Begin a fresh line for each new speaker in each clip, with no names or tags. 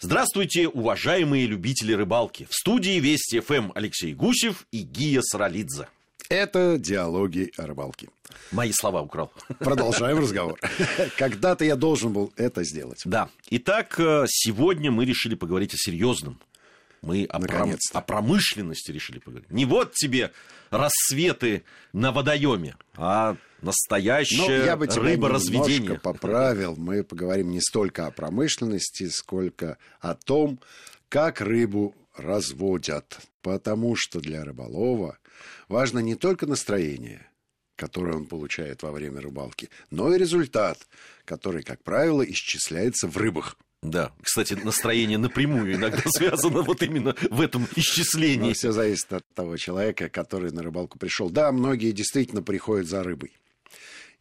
Здравствуйте, уважаемые любители рыбалки. В студии Вести ФМ Алексей Гусев и Гия Саралидзе.
Это диалоги о рыбалке.
Мои слова украл.
Продолжаем разговор. Когда-то я должен был это сделать.
Да. Итак, э, сегодня мы решили поговорить о серьезном. Мы о, пром... о промышленности решили поговорить. Не вот тебе рассветы на водоеме, а настоящее
ну, я бы тебя
рыборазведение.
поправил. Мы поговорим не столько о промышленности, сколько о том, как рыбу разводят. Потому что для рыболова важно не только настроение, которое он получает во время рыбалки, но и результат, который, как правило, исчисляется в рыбах.
Да, кстати, настроение напрямую иногда связано вот именно в этом исчислении.
все зависит от того человека, который на рыбалку пришел. Да, многие действительно приходят за рыбой.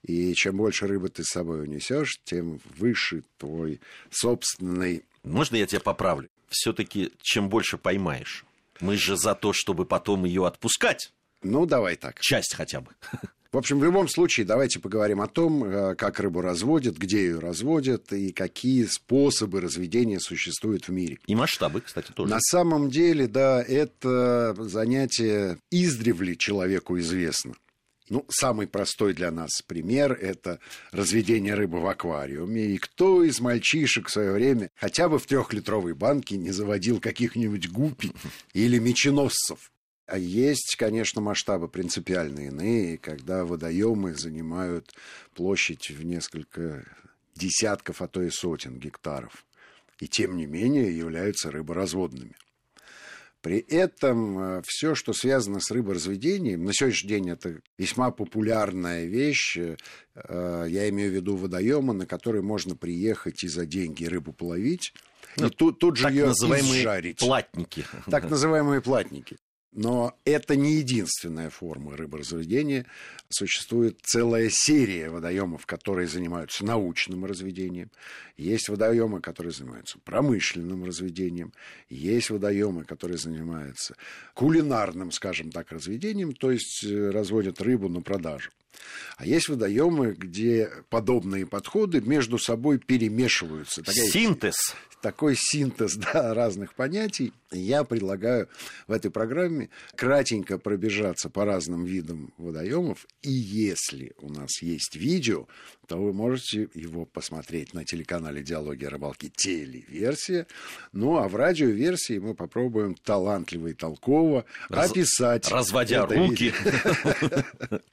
И чем больше рыбы ты с собой унесешь, тем выше твой собственный...
Можно я тебя поправлю? Все-таки чем больше поймаешь. Мы же за то, чтобы потом ее отпускать.
Ну, давай так.
Часть хотя бы.
В общем, в любом случае, давайте поговорим о том, э, как рыбу разводят, где ее разводят и какие способы разведения существуют в мире.
И масштабы, кстати, тоже.
На самом деле, да, это занятие издревле человеку известно. Ну, самый простой для нас пример – это разведение рыбы в аквариуме. И кто из мальчишек в свое время хотя бы в трехлитровой банке не заводил каких-нибудь гупи или меченосцев? А есть, конечно, масштабы принципиально иные, когда водоемы занимают площадь в несколько десятков, а то и сотен гектаров. И тем не менее являются рыборазводными. При этом э, все, что связано с рыборазведением, на сегодняшний день это весьма популярная вещь. Э, я имею в виду водоемы, на которые можно приехать и за деньги рыбу половить.
Ну, и тут, тут же ее изжарить. платники.
Так называемые платники. Но это не единственная форма рыборазведения. Существует целая серия водоемов, которые занимаются научным разведением. Есть водоемы, которые занимаются промышленным разведением. Есть водоемы, которые занимаются кулинарным, скажем так, разведением, то есть э, разводят рыбу на продажу. А есть водоемы, где подобные подходы между собой перемешиваются.
Такая, Синтез.
Такой синтез да, разных понятий. Я предлагаю в этой программе кратенько пробежаться по разным видам водоемов. И если у нас есть видео, то вы можете его посмотреть на телеканале «Диалоги о рыбалке» телеверсия. Ну, а в радиоверсии мы попробуем талантливо и толково Раз... описать.
Разводя руки.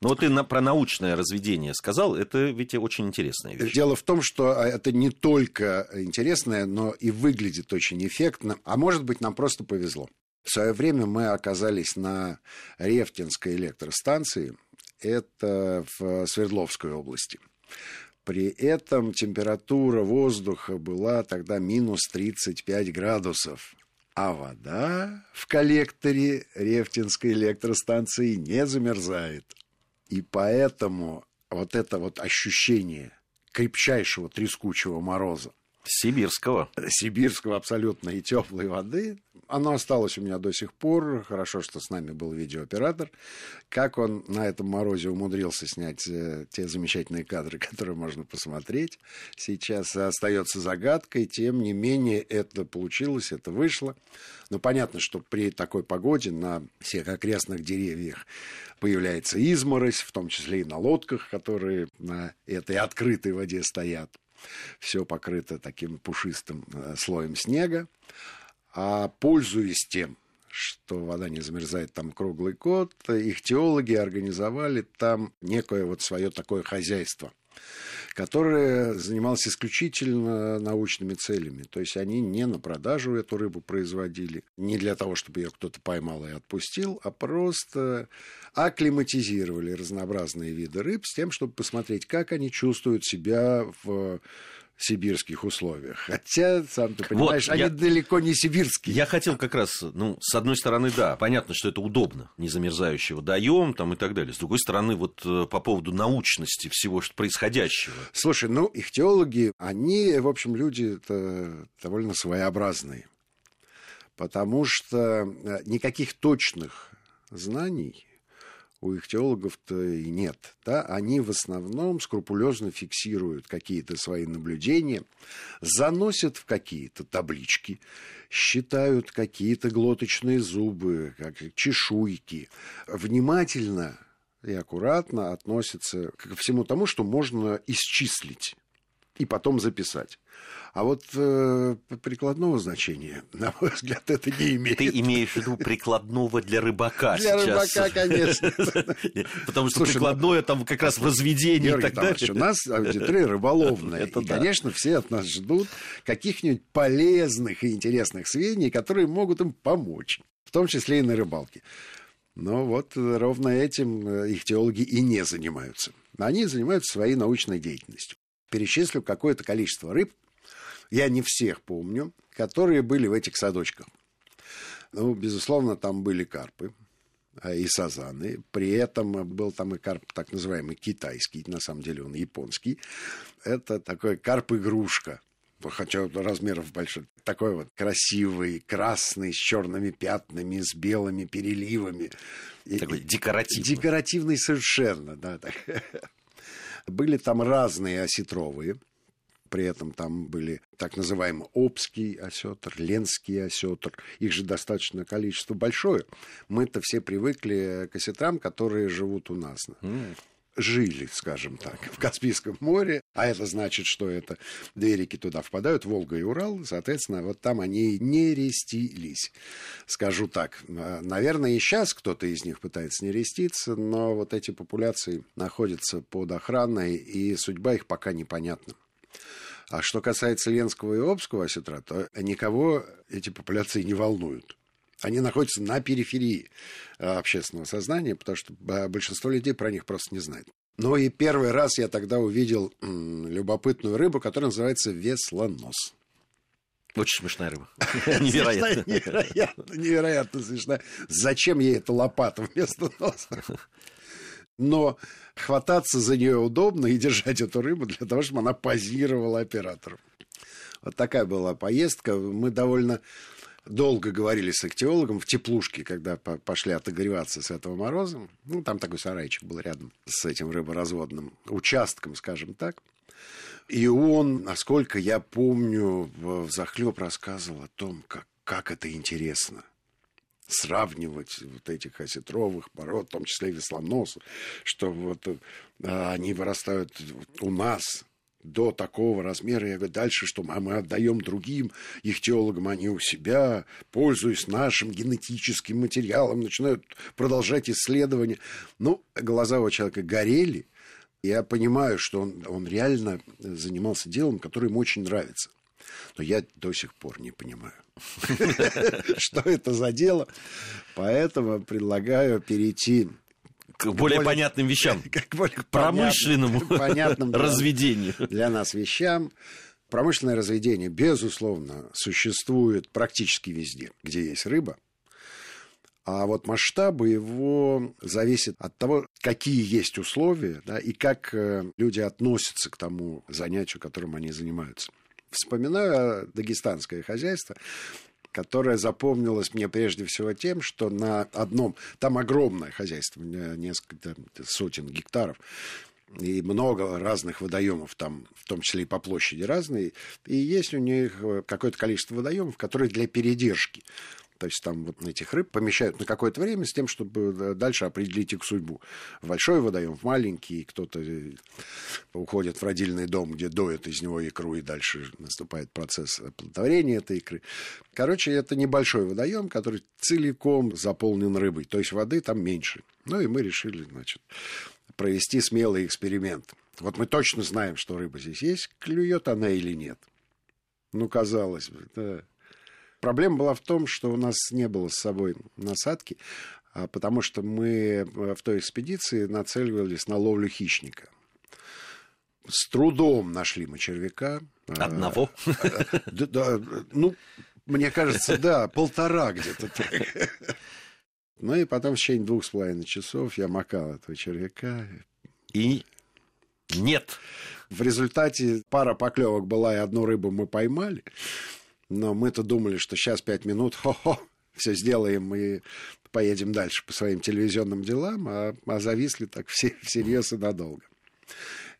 Ну, ты про научное разведение сказал, это ведь очень интересная вещь.
Дело в том, что а, это не только интересное, но и выглядит очень эффектно. А может быть, нам просто повезло. В свое время мы оказались на Рефтинской электростанции, это в Свердловской области. При этом температура воздуха была тогда минус 35 градусов. А вода в коллекторе Рефтинской электростанции не замерзает. И поэтому вот это вот ощущение крепчайшего трескучего мороза
Сибирского.
Сибирского абсолютно и теплой воды. Оно осталось у меня до сих пор. Хорошо, что с нами был видеооператор. Как он на этом морозе умудрился снять э, те замечательные кадры, которые можно посмотреть, сейчас остается загадкой. Тем не менее, это получилось, это вышло. Но понятно, что при такой погоде на всех окрестных деревьях появляется изморозь, в том числе и на лодках, которые на этой открытой воде стоят все покрыто таким пушистым э, слоем снега. А пользуясь тем, что вода не замерзает там круглый год, их теологи организовали там некое вот свое такое хозяйство – которое занималось исключительно научными целями. То есть они не на продажу эту рыбу производили, не для того, чтобы ее кто-то поймал и отпустил, а просто акклиматизировали разнообразные виды рыб с тем, чтобы посмотреть, как они чувствуют себя в сибирских условиях. Хотя, сам ты понимаешь, вот, они я, далеко не сибирские.
Я хотел как раз, ну, с одной стороны, да, понятно, что это удобно, незамерзающего даем там и так далее. С другой стороны, вот э, по поводу научности всего что происходящего.
Слушай, ну, их теологи, они, в общем, люди довольно своеобразные. Потому что э, никаких точных знаний у их теологов-то и нет. Да? Они в основном скрупулезно фиксируют какие-то свои наблюдения, заносят в какие-то таблички, считают какие-то глоточные зубы, как чешуйки, внимательно и аккуратно относятся ко всему тому, что можно исчислить и потом записать. А вот э, прикладного значения, на мой взгляд, это не имеет.
Ты имеешь в виду прикладного для рыбака
для сейчас? Для рыбака, конечно.
Потому что прикладное там как раз в разведении и
так далее. У нас аудитория рыболовная. И, конечно, все от нас ждут каких-нибудь полезных и интересных сведений, которые могут им помочь, в том числе и на рыбалке. Но вот ровно этим э, их теологи и не занимаются. Они занимаются своей научной деятельностью. Перечислю какое-то количество рыб, я не всех помню, которые были в этих садочках. Ну, безусловно, там были карпы а, и сазаны. При этом был там и карп, так называемый китайский, на самом деле он японский. Это такой карп-игрушка хотя размеров большой, такой вот красивый, красный, с черными пятнами, с белыми переливами.
Такой декоративный.
Декоративный совершенно, да. Так. Были там разные осетровые, при этом там были так называемый Обский осетр, Ленский осетр. Их же достаточно количество большое. Мы-то все привыкли к осетрам, которые живут у нас. Mm жили, скажем так, в Каспийском море, а это значит, что это две реки туда впадают, Волга и Урал, соответственно, вот там они не рестились, скажу так. Наверное, и сейчас кто-то из них пытается не реститься, но вот эти популяции находятся под охраной, и судьба их пока непонятна. А что касается Ленского и Обского осетра, то никого эти популяции не волнуют. Они находятся на периферии э, общественного сознания, потому что э, большинство людей про них просто не знает. Ну и первый раз я тогда увидел любопытную рыбу, которая называется веслонос.
Очень смешная рыба. Невероятно.
Невероятно, невероятно смешная. Зачем ей эта лопата вместо носа? но хвататься за нее удобно и держать эту рыбу для того, чтобы она позировала оператору. Вот такая была поездка. Мы довольно долго говорили с ихтиологом в теплушке, когда пошли отогреваться с этого мороза. Ну, там такой сарайчик был рядом с этим рыборазводным участком, скажем так. И он, насколько я помню, в захлеб рассказывал о том, как, как это интересно сравнивать вот этих осетровых пород, в том числе и веслоносов, что вот а, они вырастают у нас до такого размера. Я говорю, дальше что? А мы отдаем другим их теологам, они у себя, пользуясь нашим генетическим материалом, начинают продолжать исследования. Ну, глаза у человека горели. Я понимаю, что он, он реально занимался делом, которое ему очень нравится. Но я до сих пор не понимаю, что это за дело. Поэтому предлагаю перейти
к более, более понятным вещам, к более промышленному понятным, разведению.
Для нас вещам. Промышленное разведение, безусловно, существует практически везде, где есть рыба. А вот масштабы его зависят от того, какие есть условия, да, и как э, люди относятся к тому занятию, которым они занимаются. Вспоминаю дагестанское хозяйство, которое запомнилось мне прежде всего тем, что на одном, там огромное хозяйство, несколько сотен гектаров, и много разных водоемов там, в том числе и по площади разные, и есть у них какое-то количество водоемов, которые для передержки то есть там вот этих рыб помещают на какое-то время с тем, чтобы э, дальше определить их судьбу. В большой водоем, в маленький, кто-то э, уходит в родильный дом, где доят из него икру, и дальше наступает процесс оплодотворения этой икры. Короче, это небольшой водоем, который целиком заполнен рыбой, то есть воды там меньше. Ну и мы решили, значит, провести смелый эксперимент. Вот мы точно знаем, что рыба здесь есть, клюет она или нет. Ну, казалось бы, да. Проблема была в том, что у нас не было с собой насадки, а потому что мы э, в той экспедиции нацеливались на ловлю хищника. С трудом нашли мы червяка.
А, Одного?
Да, да, ну, мне кажется, да, полтора где-то Ну и потом в течение двух с половиной часов я макал этого червяка.
И нет.
В результате пара поклевок была, и одну рыбу мы поймали. Но мы-то думали, что сейчас пять минут, хо-хо, все сделаем и поедем дальше по своим телевизионным делам, а, а зависли так все всерьез и надолго.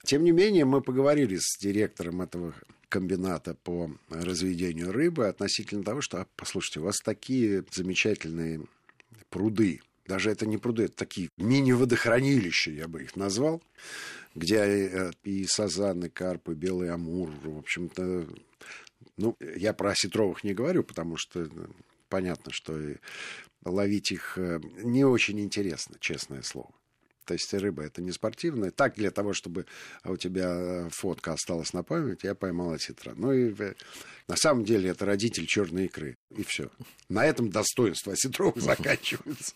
Тем не менее, мы поговорили с директором этого комбината по разведению рыбы относительно того, что, а, послушайте, у вас такие замечательные пруды, даже это не пруды, это такие мини-водохранилища, я бы их назвал, где э, и сазаны, карпы, белый амур, в общем-то, ну, я про осетровых не говорю, потому что э, понятно, что ловить их э, не очень интересно, честное слово. То есть рыба это не спортивная. Так, для того, чтобы у тебя фотка осталась на память, я поймал осетра. Ну и на самом деле это родитель черной икры. И все. На этом достоинство осетров заканчивается.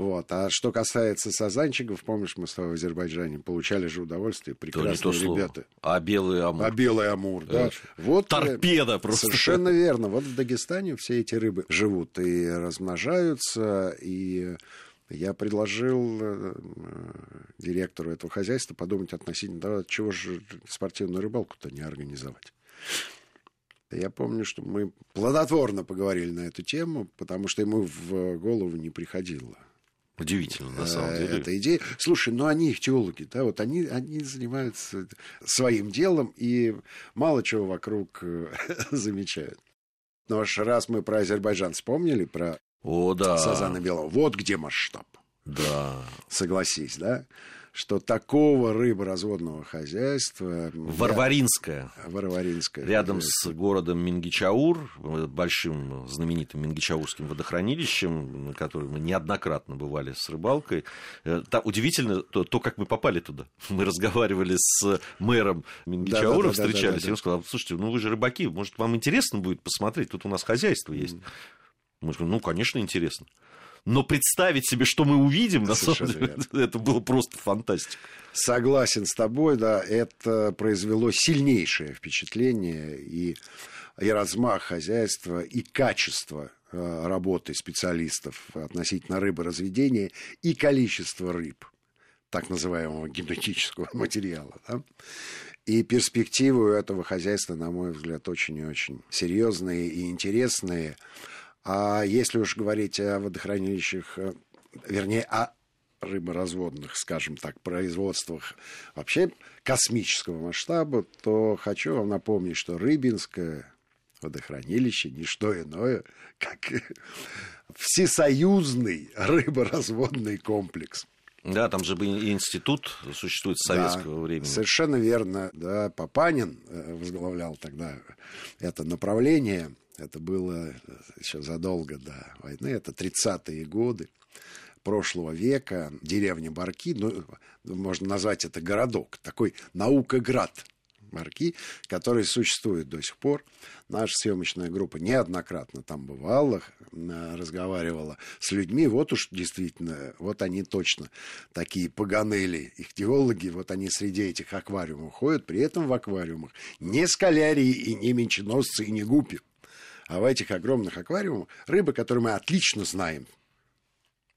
Вот. А что касается сазанчиков, помнишь, мы с тобой в Азербайджане получали же удовольствие, прекрасные то то ребята.
А белый амур.
А белый амур, да. да.
Вот, э, Торпеда просто.
Совершенно верно. Вот в Дагестане все эти рыбы живут и размножаются, и я предложил э, директору этого хозяйства подумать относительно того, чего же спортивную рыбалку-то не организовать. Я помню, что мы плодотворно поговорили на эту тему, потому что ему в голову не приходило
Удивительно, на самом деле.
Эта идея. Слушай, ну они ихтиологи, да, вот они, они занимаются своим делом и мало чего вокруг э, замечают. Но аж раз мы про Азербайджан вспомнили, про
О, да.
Сазана Белого, вот где масштаб.
Да.
Согласись, да? Что такого рыборазводного хозяйства...
Варваринское.
Я... Варваринское.
Рядом с городом Мингичаур, большим знаменитым Мингичаурским водохранилищем, на которое мы неоднократно бывали с рыбалкой. Э, там удивительно то, то, как мы попали туда. Мы разговаривали с мэром Мингичаура, да, да, встречались, да, да, да, и он сказал, слушайте, ну вы же рыбаки, может, вам интересно будет посмотреть, тут у нас хозяйство есть. Мы сказали, ну, конечно, интересно но представить себе, что мы увидим, на самом деле, это было просто фантастика.
Согласен с тобой, да, это произвело сильнейшее впечатление и, и размах хозяйства, и качество э, работы специалистов относительно рыборазведения, и количество рыб, так называемого генетического материала. Да? И перспективы у этого хозяйства, на мой взгляд, очень и очень серьезные и интересные. А если уж говорить о водохранилищах, э, вернее, о рыборазводных, скажем так, производствах вообще космического масштаба, то хочу вам напомнить, что Рыбинское водохранилище не что иное, как всесоюзный рыборазводный комплекс.
Да, там же и институт существует с советского да, времени.
Совершенно верно. Да, Папанин э, возглавлял тогда это направление. Это было еще задолго до войны, это 30-е годы прошлого века, деревня Барки, ну, можно назвать это городок, такой наукоград Барки, который существует до сих пор. Наша съемочная группа неоднократно там бывала, разговаривала с людьми. Вот уж действительно, вот они точно такие паганели, их теологи, вот они среди этих аквариумов ходят, при этом в аквариумах не скалярии и не менченосцы и не гупи а в этих огромных аквариумах рыбы, которые мы отлично знаем.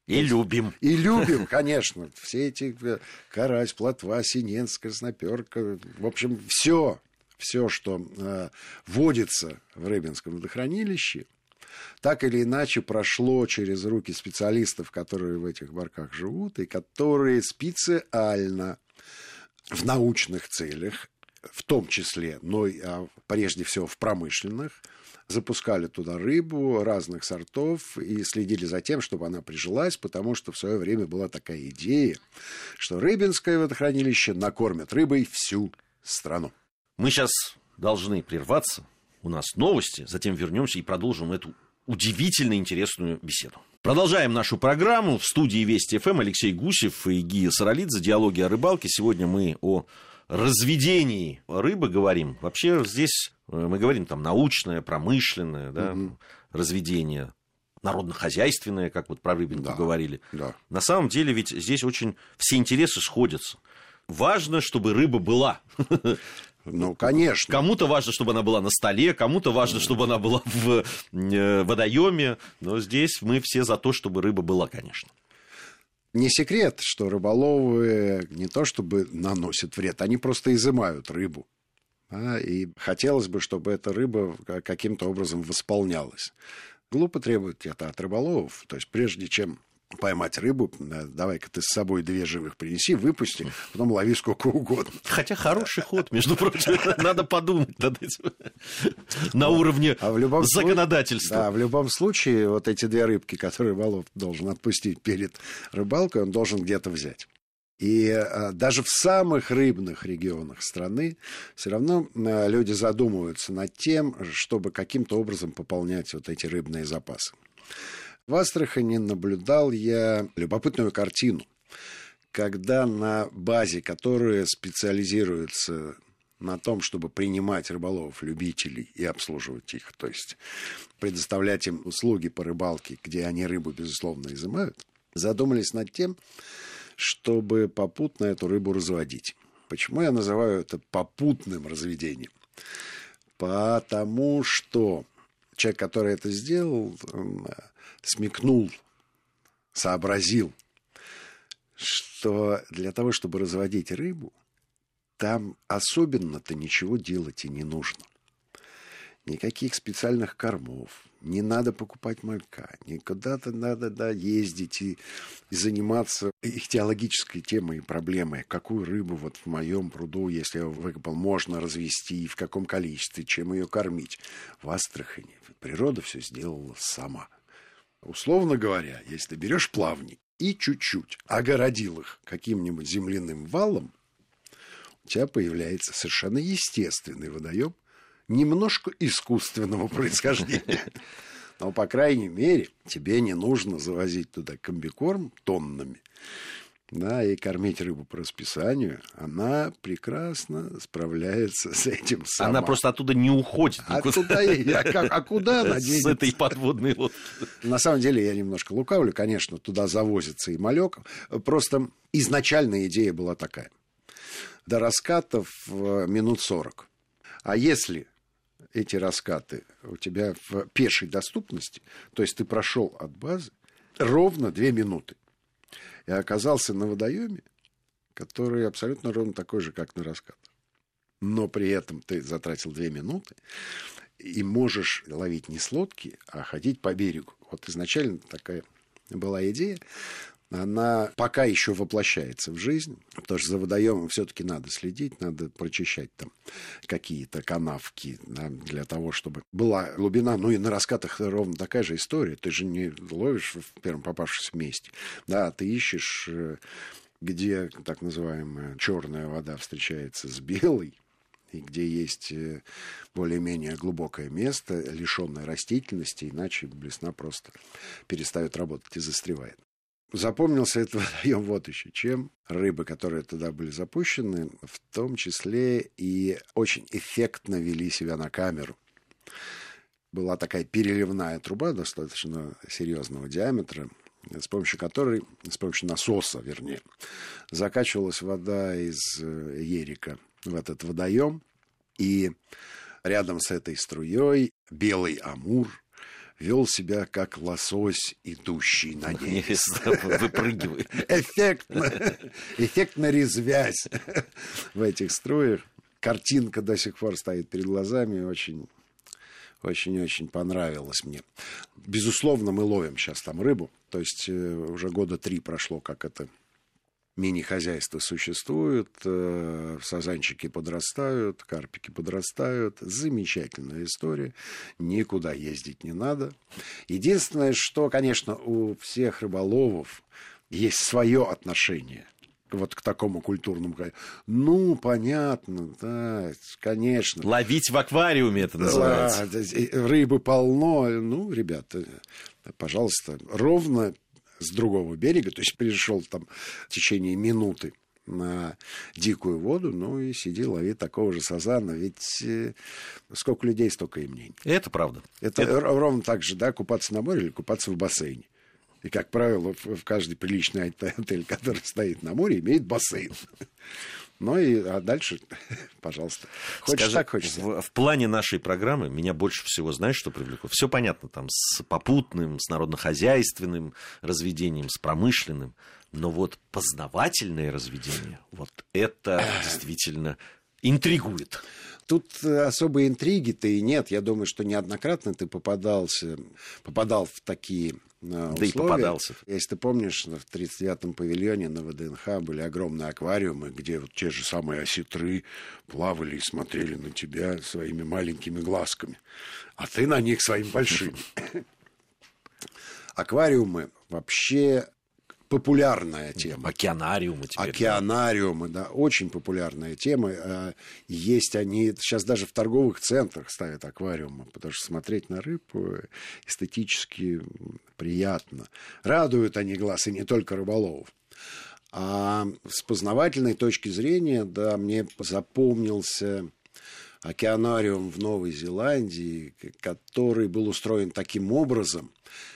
И любим.
И любим, конечно. Все эти э, карась, плотва, синец, красноперка. В общем, все, все, что э, водится в Рыбинском водохранилище, так или иначе прошло через руки специалистов, которые в этих барках живут, и которые специально в научных целях, в том числе, но а прежде всего в промышленных, запускали туда рыбу разных сортов и следили за тем, чтобы она прижилась, потому что в свое время была такая идея, что Рыбинское водохранилище накормит рыбой всю страну.
Мы сейчас должны прерваться. У нас новости, затем вернемся и продолжим эту удивительно интересную беседу. Продолжаем нашу программу. В студии Вести ФМ Алексей Гусев и Гия Саралидзе. Диалоги о рыбалке. Сегодня мы о разведении рыбы говорим. Вообще здесь э, мы говорим там научное, промышленное да, угу. разведение, народно-хозяйственное, как вот про рыбинку да, говорили. Да. На самом деле ведь здесь очень все интересы сходятся. Важно, чтобы рыба была.
Ну, конечно.
Кому-то важно, чтобы она была на столе, кому-то важно, чтобы она была в э, водоеме. Но здесь мы все за то, чтобы рыба была, конечно
не секрет, что рыболовы не то чтобы наносят вред, они просто изымают рыбу. Да, и хотелось бы, чтобы эта рыба каким-то образом восполнялась. Глупо требовать это от рыболовов. То есть прежде чем поймать рыбу, давай-ка ты с собой две живых принеси, выпусти, потом лови сколько угодно.
Хотя хороший ход, между прочим, надо подумать над этим на уровне а в любом законодательства.
Да, в любом случае, вот эти две рыбки, которые рыболов должен отпустить перед рыбалкой, он должен где-то взять. И а, даже в самых рыбных регионах страны все равно а, люди задумываются над тем, чтобы каким-то образом пополнять вот эти рыбные запасы. В Астрахани наблюдал я любопытную картину, когда на базе, которая специализируется на том, чтобы принимать рыболовов, любителей и обслуживать их, то есть предоставлять им услуги по рыбалке, где они рыбу, безусловно, изымают, задумались над тем, чтобы попутно эту рыбу разводить. Почему я называю это попутным разведением? Потому что человек, который это сделал, смекнул, сообразил, что для того, чтобы разводить рыбу, там особенно-то ничего делать и не нужно. Никаких специальных кормов, не надо покупать малька, не куда-то надо да, ездить и, и заниматься их теологической темой и проблемой. Какую рыбу вот в моем пруду, если я выкопал, можно развести, в каком количестве, чем ее кормить. В Астрахани природа все сделала сама. Условно говоря, если берешь плавни и чуть-чуть огородил их каким-нибудь земляным валом, у тебя появляется совершенно естественный водоем, немножко искусственного происхождения. Но, по крайней мере, тебе не нужно завозить туда комбикорм тоннами, да, и кормить рыбу по расписанию, она прекрасно справляется с этим сама.
Она просто оттуда не уходит.
Оттуда, а, как, а куда она
денется? С этой подводной лодки.
На самом деле я немножко лукавлю, конечно, туда завозится и малек. Просто изначальная идея была такая. До раскатов минут 40. А если эти раскаты у тебя в пешей доступности, то есть ты прошел от базы ровно две минуты и оказался на водоеме, который абсолютно ровно такой же, как на раскат. Но при этом ты затратил две минуты и можешь ловить не с лодки, а ходить по берегу. Вот изначально такая была идея она пока еще воплощается в жизнь, потому что за водоемом все-таки надо следить, надо прочищать там какие-то канавки да, для того, чтобы была глубина. Ну и на раскатах ровно такая же история. Ты же не ловишь в первом попавшемся месте. Да, ты ищешь э, где так называемая черная вода встречается с белой, и где есть э, более-менее глубокое место, лишенное растительности, иначе блесна просто перестает работать и застревает. Запомнился этот водоем вот еще чем. Рыбы, которые туда были запущены, в том числе и очень эффектно вели себя на камеру. Была такая переливная труба достаточно серьезного диаметра, с помощью которой, с помощью насоса, вернее, закачивалась вода из э, Ерика в этот водоем. И рядом с этой струей белый амур – вел себя как лосось, идущий на нерест.
Выпрыгивает.
Эффектно, эффектно резвясь в этих струях. Картинка до сих пор стоит перед глазами, очень очень-очень понравилось мне. Безусловно, мы ловим сейчас там рыбу. То есть э, уже года три прошло, как это мини-хозяйства существуют, э, сазанчики подрастают, карпики подрастают. Замечательная история. Никуда ездить не надо. Единственное, что, конечно, у всех рыболовов есть свое отношение вот к такому культурному. Ну, понятно, да, конечно.
Ловить в аквариуме это называется.
Да, рыбы полно. Ну, ребята, пожалуйста, ровно с другого берега, то есть пришел там в течение минуты на дикую воду, ну и сиди, лови такого же сазана. Ведь э, сколько людей, столько и мнений.
Это правда.
Это, Это ровно так же, да, купаться на море или купаться в бассейне. И, как правило, в, в каждый приличный отель, который стоит на море, имеет бассейн. Ну и а дальше, пожалуйста.
Хочешь Скажи, так, хочешь. В, в плане нашей программы меня больше всего, знаешь, что привлекло? Все понятно, там, с попутным, с народно-хозяйственным разведением, с промышленным. Но вот познавательное разведение, вот это действительно интригует.
тут особой интриги-то и нет. Я думаю, что неоднократно ты попадался, попадал в такие условия. Да и попадался. Если ты помнишь, в 39-м павильоне на ВДНХ были огромные аквариумы, где вот те же самые осетры плавали и смотрели на тебя своими маленькими глазками, а ты на них своими большими. Аквариумы вообще популярная тема.
Океанариумы
теперь. Океанариумы, да. да, очень популярная тема. А, есть они, сейчас даже в торговых центрах ставят аквариумы, потому что смотреть на рыб эстетически приятно. Радуют они глаз, и не только рыболовов. А с познавательной точки зрения, да, мне запомнился океанариум в Новой Зеландии, который был устроен таким образом,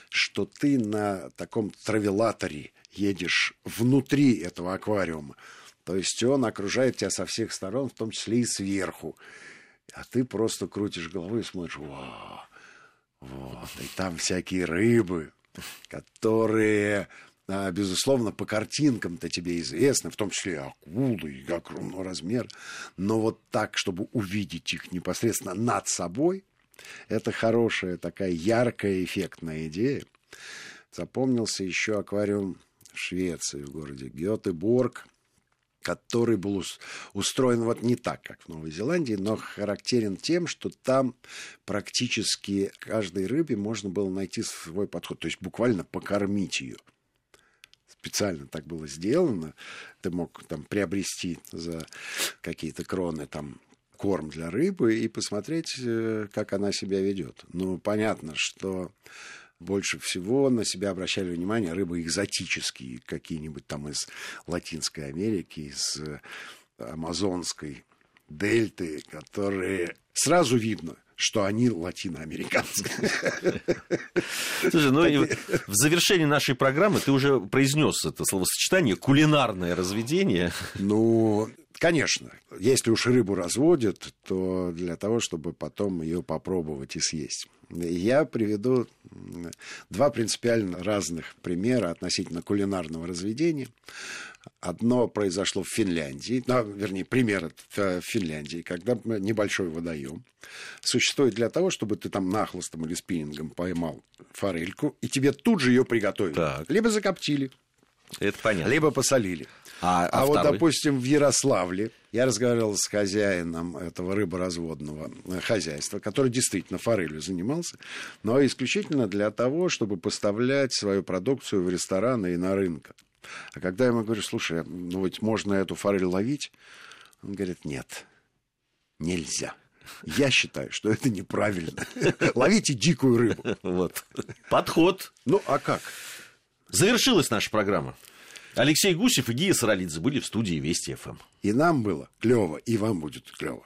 что ты на таком травелаторе едешь внутри этого аквариума. То есть он окружает тебя со всех сторон, в том числе и сверху. А ты просто крутишь головой и смотришь, вау, вот, и там всякие рыбы, которые, а, безусловно, по картинкам-то тебе известны, в том числе и акулы, и огромного размера, но вот так, чтобы увидеть их непосредственно над собой, это хорошая такая яркая, эффектная идея. Запомнился еще аквариум Швеции, в городе Гетеборг, который был устроен вот не так, как в Новой Зеландии, но характерен тем, что там практически каждой рыбе можно было найти свой подход, то есть буквально покормить ее. Специально так было сделано. Ты мог там приобрести за какие-то кроны там корм для рыбы и посмотреть, э, как она себя ведет. Ну, понятно, что больше всего на себя обращали внимание рыбы экзотические, какие-нибудь там из Латинской Америки, из э, Амазонской дельты, которые сразу видно, что они латиноамериканцы.
Слушай, ну в завершении нашей программы ты уже произнес это словосочетание кулинарное разведение.
Ну, конечно, если уж рыбу разводят, то для того, чтобы потом ее попробовать и съесть. Я приведу два принципиально разных примера относительно кулинарного разведения. Одно произошло в Финляндии, ну, вернее, пример в Финляндии, когда небольшой водоем существует для того, чтобы ты там нахлостом или спиннингом поймал форельку, и тебе тут же ее приготовили. Так. Либо закоптили,
это понятно.
Либо посолили. А, а, а вот, допустим, в Ярославле я разговаривал с хозяином этого рыборазводного э, хозяйства, который действительно форелью занимался, но исключительно для того, чтобы поставлять свою продукцию в рестораны и на рынок. А когда я ему говорю, слушай, ну ведь можно эту форель ловить, он говорит, нет, нельзя. Я считаю, что это неправильно. Ловите дикую рыбу.
Вот. Подход.
Ну, а как?
Завершилась наша программа. Алексей Гусев и Гия Саралидзе были в студии Вести ФМ.
И нам было клево, и вам будет клево.